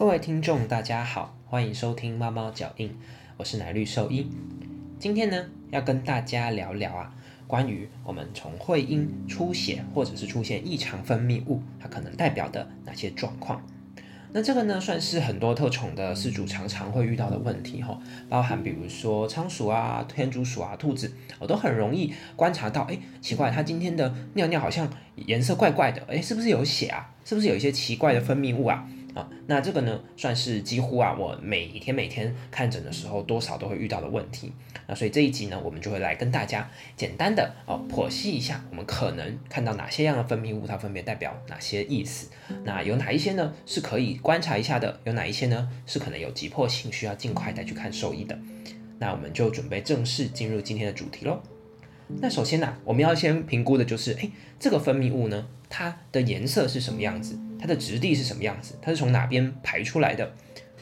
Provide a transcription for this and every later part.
各位听众，大家好，欢迎收听猫猫脚印，我是奶绿兽医。今天呢，要跟大家聊聊啊，关于我们从会阴出血或者是出现异常分泌物，它可能代表的哪些状况。那这个呢，算是很多特宠的饲主常常会遇到的问题哈，包含比如说仓鼠啊、天竺鼠啊、兔子，我都很容易观察到，哎，奇怪，它今天的尿尿好像颜色怪怪的，哎，是不是有血啊？是不是有一些奇怪的分泌物啊？啊，那这个呢，算是几乎啊，我每一天每天看诊的时候，多少都会遇到的问题。那所以这一集呢，我们就会来跟大家简单的哦剖析一下，我们可能看到哪些样的分泌物，它分别代表哪些意思。那有哪一些呢是可以观察一下的？有哪一些呢是可能有急迫性，需要尽快带去看兽医的？那我们就准备正式进入今天的主题喽。那首先呢，我们要先评估的就是，哎，这个分泌物呢，它的颜色是什么样子？它的质地是什么样子？它是从哪边排出来的？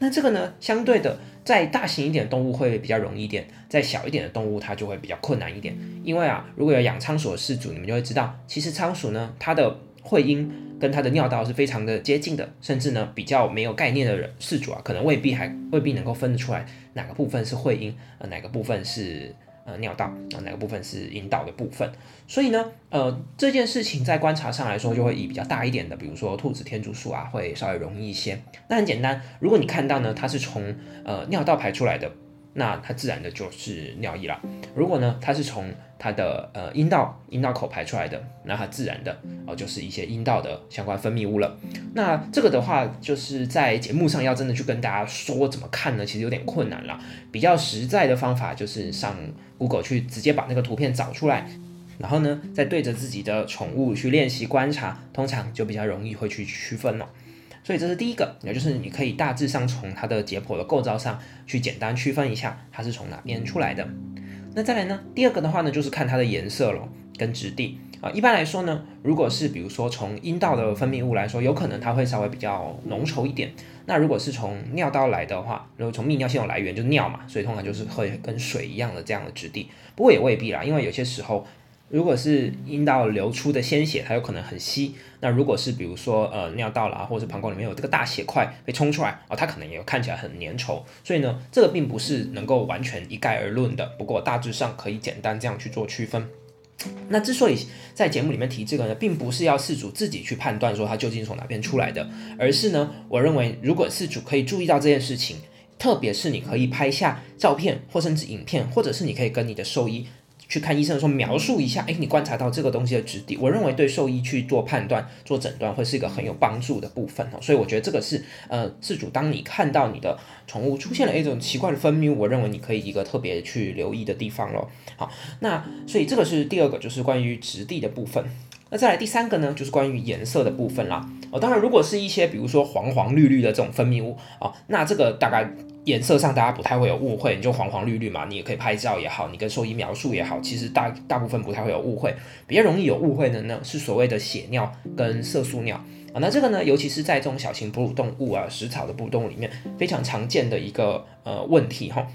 那这个呢，相对的，在大型一点的动物会比较容易一点，在小一点的动物它就会比较困难一点。因为啊，如果有养仓鼠的饲主，你们就会知道，其实仓鼠呢，它的会阴跟它的尿道是非常的接近的，甚至呢，比较没有概念的人饲主啊，可能未必还未必能够分得出来哪个部分是会阴，呃，哪个部分是。呃，尿道啊，哪个部分是引导的部分？所以呢，呃，这件事情在观察上来说，就会以比较大一点的，比如说兔子、天竺鼠啊，会稍微容易一些。那很简单，如果你看到呢，它是从呃尿道排出来的。那它自然的就是尿液了。如果呢，它是从它的呃阴道阴道口排出来的，那它自然的哦就是一些阴道的相关分泌物了。那这个的话，就是在节目上要真的去跟大家说怎么看呢？其实有点困难了。比较实在的方法就是上 Google 去直接把那个图片找出来，然后呢再对着自己的宠物去练习观察，通常就比较容易会去区分了。所以这是第一个，也就是你可以大致上从它的解剖的构造上去简单区分一下它是从哪边出来的。那再来呢，第二个的话呢，就是看它的颜色了跟质地啊。一般来说呢，如果是比如说从阴道的分泌物来说，有可能它会稍微比较浓稠一点。那如果是从尿道来的话，如果从泌尿系统来源就尿嘛，所以通常就是会跟水一样的这样的质地。不过也未必啦，因为有些时候。如果是阴道流出的鲜血，它有可能很稀。那如果是比如说呃尿道啦，或者是膀胱里面有这个大血块被冲出来哦，它可能也看起来很粘稠。所以呢，这个并不是能够完全一概而论的。不过大致上可以简单这样去做区分。那之所以在节目里面提这个呢，并不是要事主自己去判断说它究竟从哪边出来的，而是呢，我认为如果事主可以注意到这件事情，特别是你可以拍下照片或甚至影片，或者是你可以跟你的兽医。去看医生的时候，描述一下，哎，你观察到这个东西的质地，我认为对兽医去做判断、做诊断会是一个很有帮助的部分哦。所以我觉得这个是，呃，自主当你看到你的宠物出现了一种奇怪的分泌物，我认为你可以一个特别去留意的地方咯。好，那所以这个是第二个，就是关于质地的部分。那再来第三个呢，就是关于颜色的部分啦。哦，当然，如果是一些比如说黄黄绿绿的这种分泌物哦，那这个大概。颜色上大家不太会有误会，你就黄黄绿绿嘛，你也可以拍照也好，你跟兽医描述也好，其实大大部分不太会有误会。比较容易有误会的呢，是所谓的血尿跟色素尿啊。那这个呢，尤其是在这种小型哺乳动物啊、食草的哺乳动物里面，非常常见的一个呃问题哈。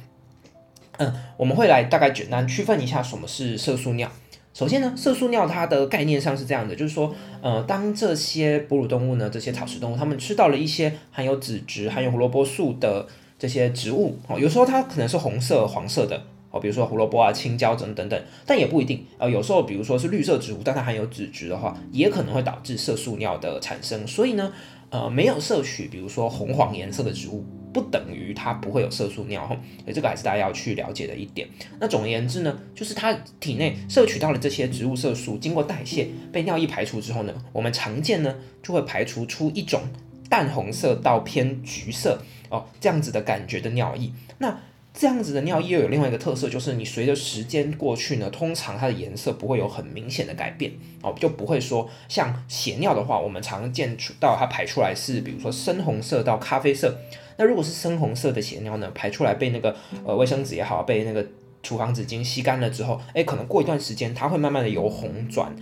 嗯，我们会来大概简单区分一下什么是色素尿。首先呢，色素尿它的概念上是这样的，就是说，呃，当这些哺乳动物呢，这些草食动物，它们吃到了一些含有脂质、含有胡萝卜素的。这些植物哦，有时候它可能是红色、黄色的哦，比如说胡萝卜啊、青椒等等等，但也不一定呃，有时候比如说是绿色植物，但它含有脂质的话，也可能会导致色素尿的产生。所以呢，呃，没有摄取比如说红黄颜色的植物，不等于它不会有色素尿哈。所以这个还是大家要去了解的一点。那总而言之呢，就是它体内摄取到了这些植物色素，经过代谢被尿液排除之后呢，我们常见呢就会排除出一种淡红色到偏橘色。哦，这样子的感觉的尿液，那这样子的尿液又有另外一个特色，就是你随着时间过去呢，通常它的颜色不会有很明显的改变，哦，就不会说像血尿的话，我们常见到它排出来是比如说深红色到咖啡色，那如果是深红色的血尿呢，排出来被那个呃卫生纸也好，被那个厨房纸巾吸干了之后，哎，可能过一段时间它会慢慢的由红转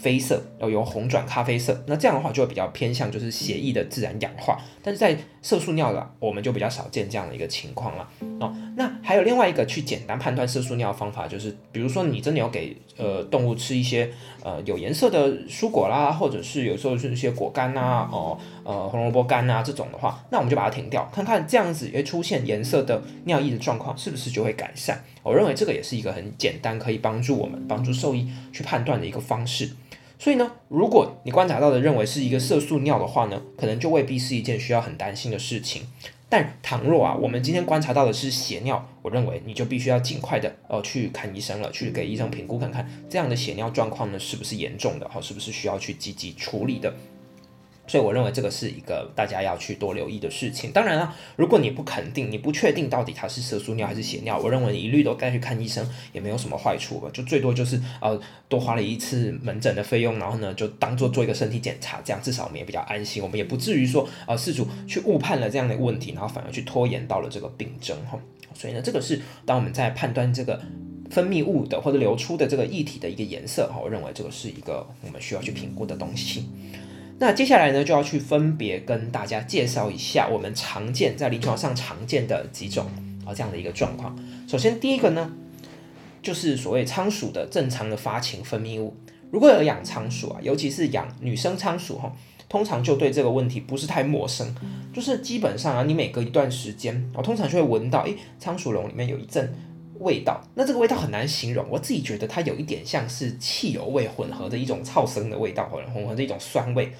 啡色，要由红转咖啡色，那这样的话就会比较偏向就是血液的自然氧化，但是在色素尿的我们就比较少见这样的一个情况了哦。那还有另外一个去简单判断色素尿的方法，就是比如说你真的要给呃动物吃一些呃有颜色的蔬果啦，或者是有时候是一些果干呐，哦呃红萝卜干呐这种的话，那我们就把它停掉，看看这样子会出现颜色的尿液的状况是不是就会改善。我认为这个也是一个很简单可以帮助我们帮助兽医去判断的一个方式。所以呢，如果你观察到的认为是一个色素尿的话呢，可能就未必是一件需要很担心的事情。但倘若啊，我们今天观察到的是血尿，我认为你就必须要尽快的呃去看医生了，去给医生评估看看这样的血尿状况呢是不是严重的，哈，是不是需要去积极处理的。所以我认为这个是一个大家要去多留意的事情。当然了，如果你不肯定、你不确定到底它是色素尿还是血尿，我认为你一律都带去看医生也没有什么坏处吧。就最多就是呃多花了一次门诊的费用，然后呢就当做做一个身体检查，这样至少我们也比较安心，我们也不至于说呃事主去误判了这样的问题，然后反而去拖延到了这个病症哈。所以呢，这个是当我们在判断这个分泌物的或者流出的这个液体的一个颜色哈，我认为这个是一个我们需要去评估的东西。那接下来呢，就要去分别跟大家介绍一下我们常见在临床上常见的几种啊这样的一个状况。首先第一个呢，就是所谓仓鼠的正常的发情分泌物。如果有养仓鼠啊，尤其是养女生仓鼠哈，通常就对这个问题不是太陌生。就是基本上啊，你每隔一段时间，我通常就会闻到，诶，仓鼠笼里面有一阵。味道，那这个味道很难形容。我自己觉得它有一点像是汽油味混合的一种草生的味道，或者混合的一种酸味。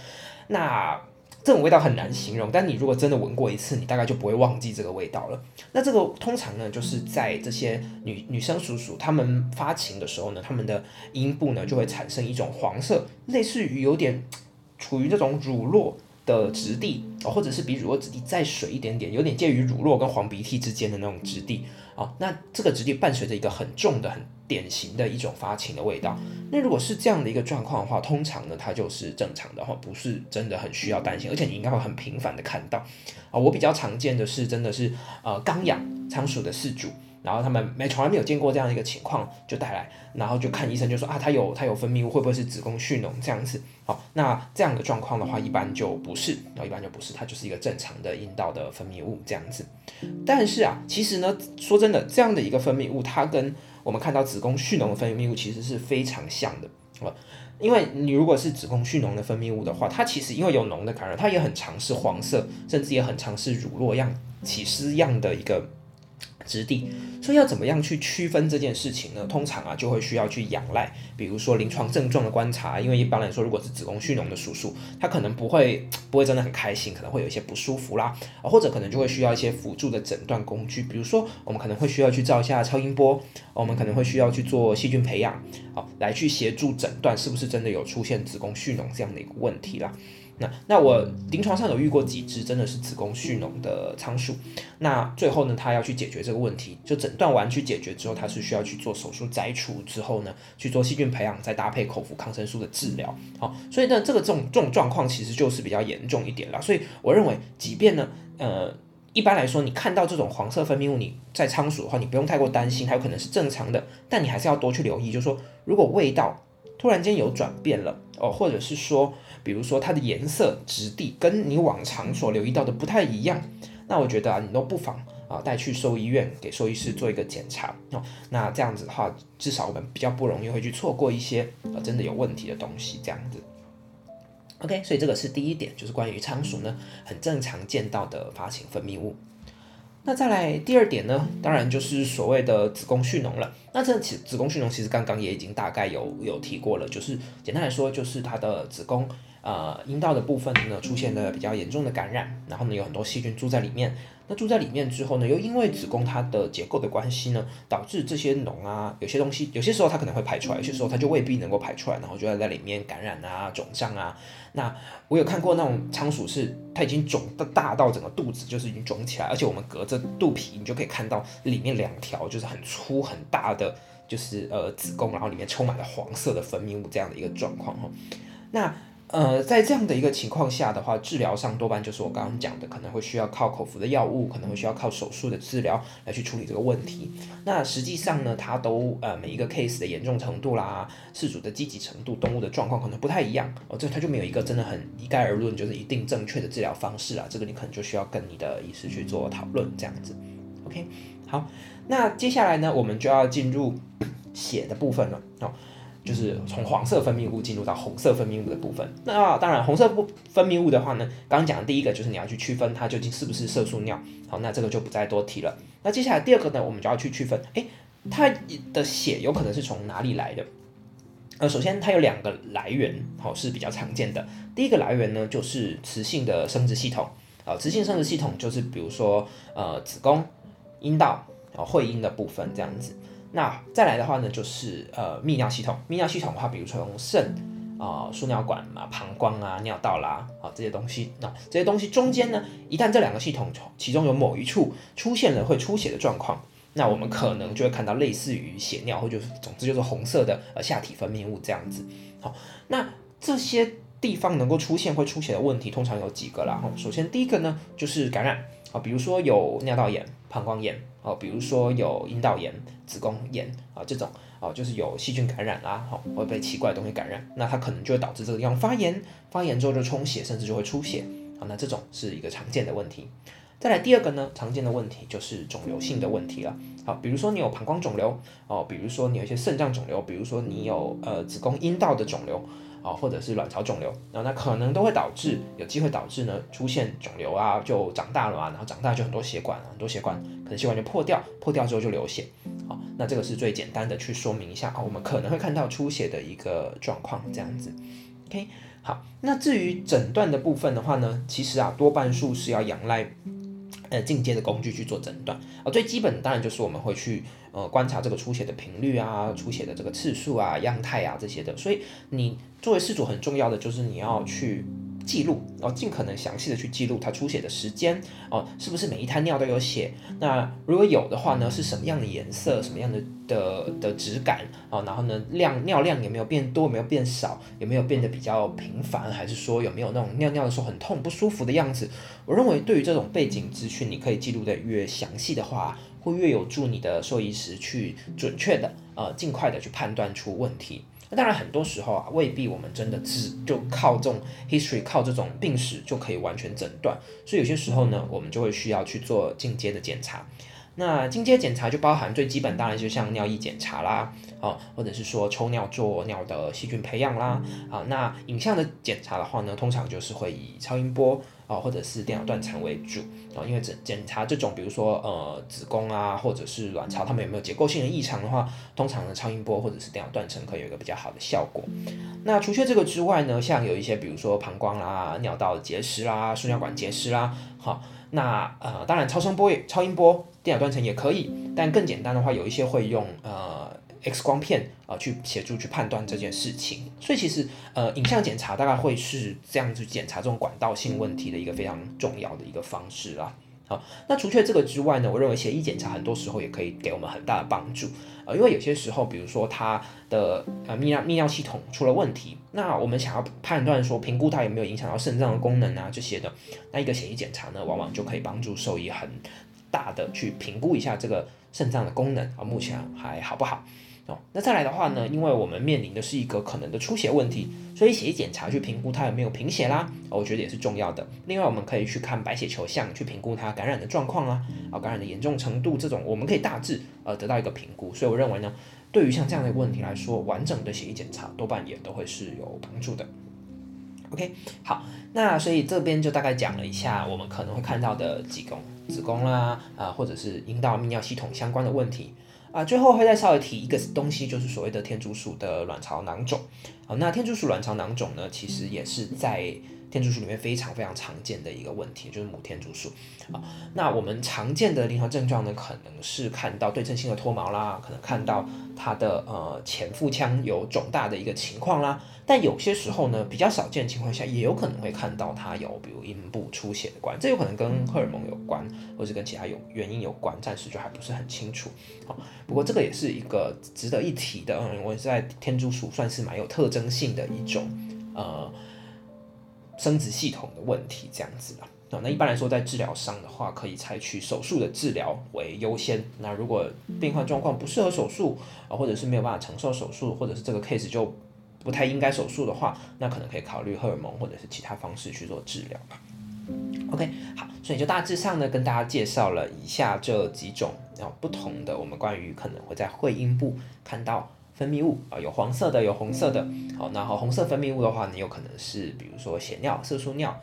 那这种味道很难形容，但你如果真的闻过一次，你大概就不会忘记这个味道了。那这个通常呢，就是在这些女女生鼠鼠她们发情的时候呢，她们的阴部呢就会产生一种黄色，类似于有点处于这种乳酪。的质地，或者是比乳酪质地再水一点点，有点介于乳酪跟黄鼻涕之间的那种质地哦。那这个质地伴随着一个很重的、很典型的一种发情的味道。那如果是这样的一个状况的话，通常呢它就是正常的哈，不是真的很需要担心，而且你应该会很频繁的看到啊。我比较常见的是真的是呃刚养仓鼠的饲主。然后他们没从来没有见过这样的一个情况，就带来，然后就看医生，就说啊，他有他有分泌物，会不会是子宫蓄脓这样子？好，那这样的状况的话，一般就不是，然后一般就不是，它就是一个正常的阴道的分泌物这样子。但是啊，其实呢，说真的，这样的一个分泌物，它跟我们看到子宫蓄脓的分泌物其实是非常像的啊。因为你如果是子宫蓄脓的分泌物的话，它其实因为有脓的感染，它也很常是黄色，甚至也很常是乳酪样、起司样的一个。之地，所以要怎么样去区分这件事情呢？通常啊，就会需要去仰赖，比如说临床症状的观察。因为一般来说，如果是子宫蓄脓的叔叔，他可能不会不会真的很开心，可能会有一些不舒服啦，或者可能就会需要一些辅助的诊断工具，比如说我们可能会需要去照一下超音波，我们可能会需要去做细菌培养，好来去协助诊断是不是真的有出现子宫蓄脓这样的一个问题啦。那那我临床上有遇过几只真的是子宫蓄脓的仓鼠，那最后呢，他要去解决这个问题，就诊断完去解决之后，他是需要去做手术摘除之后呢，去做细菌培养，再搭配口服抗生素的治疗。好，所以呢，这个这种这种状况其实就是比较严重一点了。所以我认为，即便呢，呃，一般来说你看到这种黄色分泌物，你在仓鼠的话，你不用太过担心，它有可能是正常的，但你还是要多去留意，就是说如果味道突然间有转变了哦，或者是说。比如说它的颜色、质地跟你往常所留意到的不太一样，那我觉得啊，你都不妨啊带去兽医院给兽医师做一个检查哦。那这样子的话，至少我们比较不容易会去错过一些呃真的有问题的东西。这样子，OK，所以这个是第一点，就是关于仓鼠呢很正常见到的发情分泌物。那再来第二点呢，当然就是所谓的子宫蓄脓了。那这其子宫蓄脓其实刚刚也已经大概有有提过了，就是简单来说，就是它的子宫。呃，阴道的部分呢出现了比较严重的感染，然后呢有很多细菌住在里面。那住在里面之后呢，又因为子宫它的结构的关系呢，导致这些脓啊，有些东西有些时候它可能会排出来，有些时候它就未必能够排出来，然后就要在里面感染啊、肿胀啊。那我有看过那种仓鼠是它已经肿的大到整个肚子就是已经肿起来，而且我们隔着肚皮你就可以看到里面两条就是很粗很大的就是呃子宫，然后里面充满了黄色的分泌物这样的一个状况哈。那呃，在这样的一个情况下的话，治疗上多半就是我刚刚讲的，可能会需要靠口服的药物，可能会需要靠手术的治疗来去处理这个问题。那实际上呢，它都呃每一个 case 的严重程度啦，事主的积极程度，动物的状况可能不太一样哦，这它就没有一个真的很一概而论，就是一定正确的治疗方式啊。这个你可能就需要跟你的医师去做讨论，这样子。OK，好，那接下来呢，我们就要进入血的部分了哦。就是从黄色分泌物进入到红色分泌物的部分。那当然，红色不分泌物的话呢，刚刚讲的第一个就是你要去区分它究竟是不是色素尿。好，那这个就不再多提了。那接下来第二个呢，我们就要去区分，诶，它的血有可能是从哪里来的？呃，首先它有两个来源，好是比较常见的。第一个来源呢，就是雌性的生殖系统。啊，雌性生殖系统就是比如说呃子宫、阴道、然后会阴的部分这样子。那再来的话呢，就是呃泌尿系统，泌尿系统的话，比如说用肾啊、输尿管啊、膀胱啊、尿道啦啊这些东西，那这些东西中间呢，一旦这两个系统其中有某一处出现了会出血的状况，那我们可能就会看到类似于血尿，或者总之就是红色的呃下体分泌物这样子。好，那这些地方能够出现会出血的问题，通常有几个啦。哈，首先第一个呢就是感染啊，比如说有尿道炎、膀胱炎。哦，比如说有阴道炎、子宫炎啊，这种哦，就是有细菌感染啦，哦，会被奇怪的东西感染，那它可能就会导致这个地方发炎，发炎之后就充血，甚至就会出血啊，那这种是一个常见的问题。再来第二个呢，常见的问题就是肿瘤性的问题了。好，比如说你有膀胱肿瘤哦，比如说你有一些肾脏肿瘤，比如说你有呃子宫阴道的肿瘤。啊，或者是卵巢肿瘤，然后那可能都会导致有机会导致呢出现肿瘤啊，就长大了嘛，然后长大就很多血管，很多血管可能血管就破掉，破掉之后就流血。好，那这个是最简单的去说明一下啊，我们可能会看到出血的一个状况这样子。OK，好，那至于诊断的部分的话呢，其实啊多半数是要仰赖呃进阶的工具去做诊断啊，最基本当然就是我们会去。呃，观察这个出血的频率啊，出血的这个次数啊，样态啊这些的，所以你作为事主很重要的就是你要去记录，然后尽可能详细的去记录它出血的时间哦，是不是每一滩尿都有血？那如果有的话呢，是什么样的颜色，什么样的的的质感啊？然后呢，量尿量有没有变多，有没有变少，有没有变得比较频繁，还是说有没有那种尿尿的时候很痛不舒服的样子？我认为对于这种背景资讯，你可以记录的越详细的话。会越有助你的兽医师去准确的呃尽快的去判断出问题。那当然很多时候啊未必我们真的只就靠这种 history 靠这种病史就可以完全诊断，所以有些时候呢我们就会需要去做进阶的检查。那进阶检查就包含最基本当然就像尿液检查啦，哦或者是说抽尿做尿的细菌培养啦，啊那影像的检查的话呢通常就是会以超音波。啊，或者是电脑断层为主啊，因为检检查这种，比如说呃子宫啊，或者是卵巢，它们有没有结构性的异常的话，通常呢超音波或者是电脑断层可以有一个比较好的效果。那除却这个之外呢，像有一些比如说膀胱啦、尿道结石啦、输尿管结石啦，好，那呃当然超声波、超音波、电脑断层也可以，但更简单的话，有一些会用呃。X 光片啊，去协助去判断这件事情，所以其实呃，影像检查大概会是这样子检查这种管道性问题的一个非常重要的一个方式啦。好，那除却这个之外呢，我认为血液检查很多时候也可以给我们很大的帮助呃，因为有些时候，比如说它的呃泌尿泌尿系统出了问题，那我们想要判断说评估它有没有影响到肾脏的功能啊这些的，那一个血液检查呢，往往就可以帮助兽医很大的去评估一下这个肾脏的功能啊，目前还好不好。那再来的话呢，因为我们面临的是一个可能的出血问题，所以血液检查去评估它有没有贫血啦，我觉得也是重要的。另外，我们可以去看白血球项去评估它感染的状况啊，啊，感染的严重程度这种，我们可以大致呃得到一个评估。所以我认为呢，对于像这样的问题来说，完整的血液检查多半也都会是有帮助的。OK，好，那所以这边就大概讲了一下我们可能会看到的子宫、子宫啦，啊，或者是阴道泌尿系统相关的问题。啊，最后会再稍微提一个东西，就是所谓的天竺鼠的卵巢囊肿。好，那天竺鼠卵巢囊肿呢，其实也是在天竺鼠里面非常非常常见的一个问题，就是母天竺鼠。啊，那我们常见的临床症状呢，可能是看到对称性的脱毛啦，可能看到它的呃前腹腔有肿大的一个情况啦。但有些时候呢，比较少见的情况下，也有可能会看到它有比如阴部出血的关，这有可能跟荷尔蒙有关，或是跟其他有原因有关，暂时就还不是很清楚。好，不过这个也是一个值得一提的，嗯，我在天竺鼠算是蛮有特征性的一种呃生殖系统的问题这样子了。哦，那一般来说，在治疗上的话，可以采取手术的治疗为优先。那如果病患状况不适合手术啊，或者是没有办法承受手术，或者是这个 case 就不太应该手术的话，那可能可以考虑荷尔蒙或者是其他方式去做治疗吧。OK，好，所以就大致上呢，跟大家介绍了以下这几种啊不同的，我们关于可能会在会阴部看到分泌物啊，有黄色的，有红色的。好，然后红色分泌物的话，你有可能是比如说血尿、色素尿。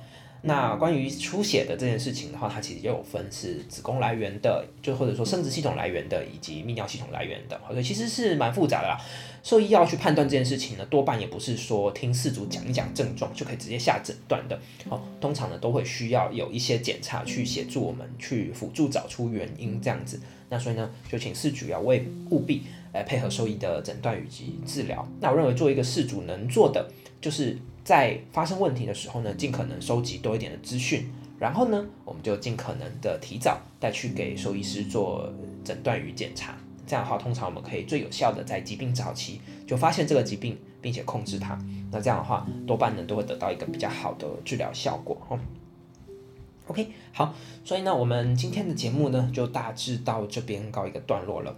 那关于出血的这件事情的话，它其实也有分是子宫来源的，就或者说生殖系统来源的，以及泌尿系统来源的，所以其实是蛮复杂的啦。兽医要去判断这件事情呢，多半也不是说听饲主讲一讲症状就可以直接下诊断的。哦，通常呢都会需要有一些检查去协助我们去辅助找出原因这样子。那所以呢，就请饲主要为务必来配合兽医的诊断以及治疗。那我认为做一个事主能做的就是。在发生问题的时候呢，尽可能收集多一点的资讯，然后呢，我们就尽可能的提早带去给兽医师做诊断与检查。这样的话，通常我们可以最有效的在疾病早期就发现这个疾病，并且控制它。那这样的话，多半呢都会得到一个比较好的治疗效果。哦，OK，好，所以呢，我们今天的节目呢就大致到这边告一个段落了。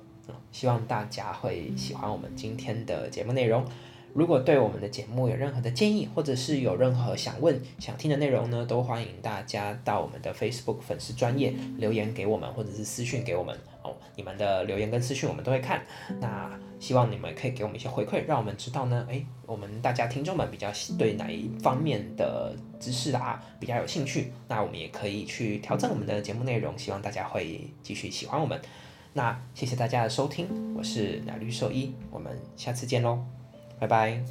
希望大家会喜欢我们今天的节目内容。如果对我们的节目有任何的建议，或者是有任何想问、想听的内容呢，都欢迎大家到我们的 Facebook 粉丝专业留言给我们，或者是私讯给我们哦。你们的留言跟私讯我们都会看。那希望你们可以给我们一些回馈，让我们知道呢，诶，我们大家听众们比较对哪一方面的知识啊比较有兴趣，那我们也可以去调整我们的节目内容，希望大家会继续喜欢我们。那谢谢大家的收听，我是奶绿兽医，我们下次见喽。拜拜。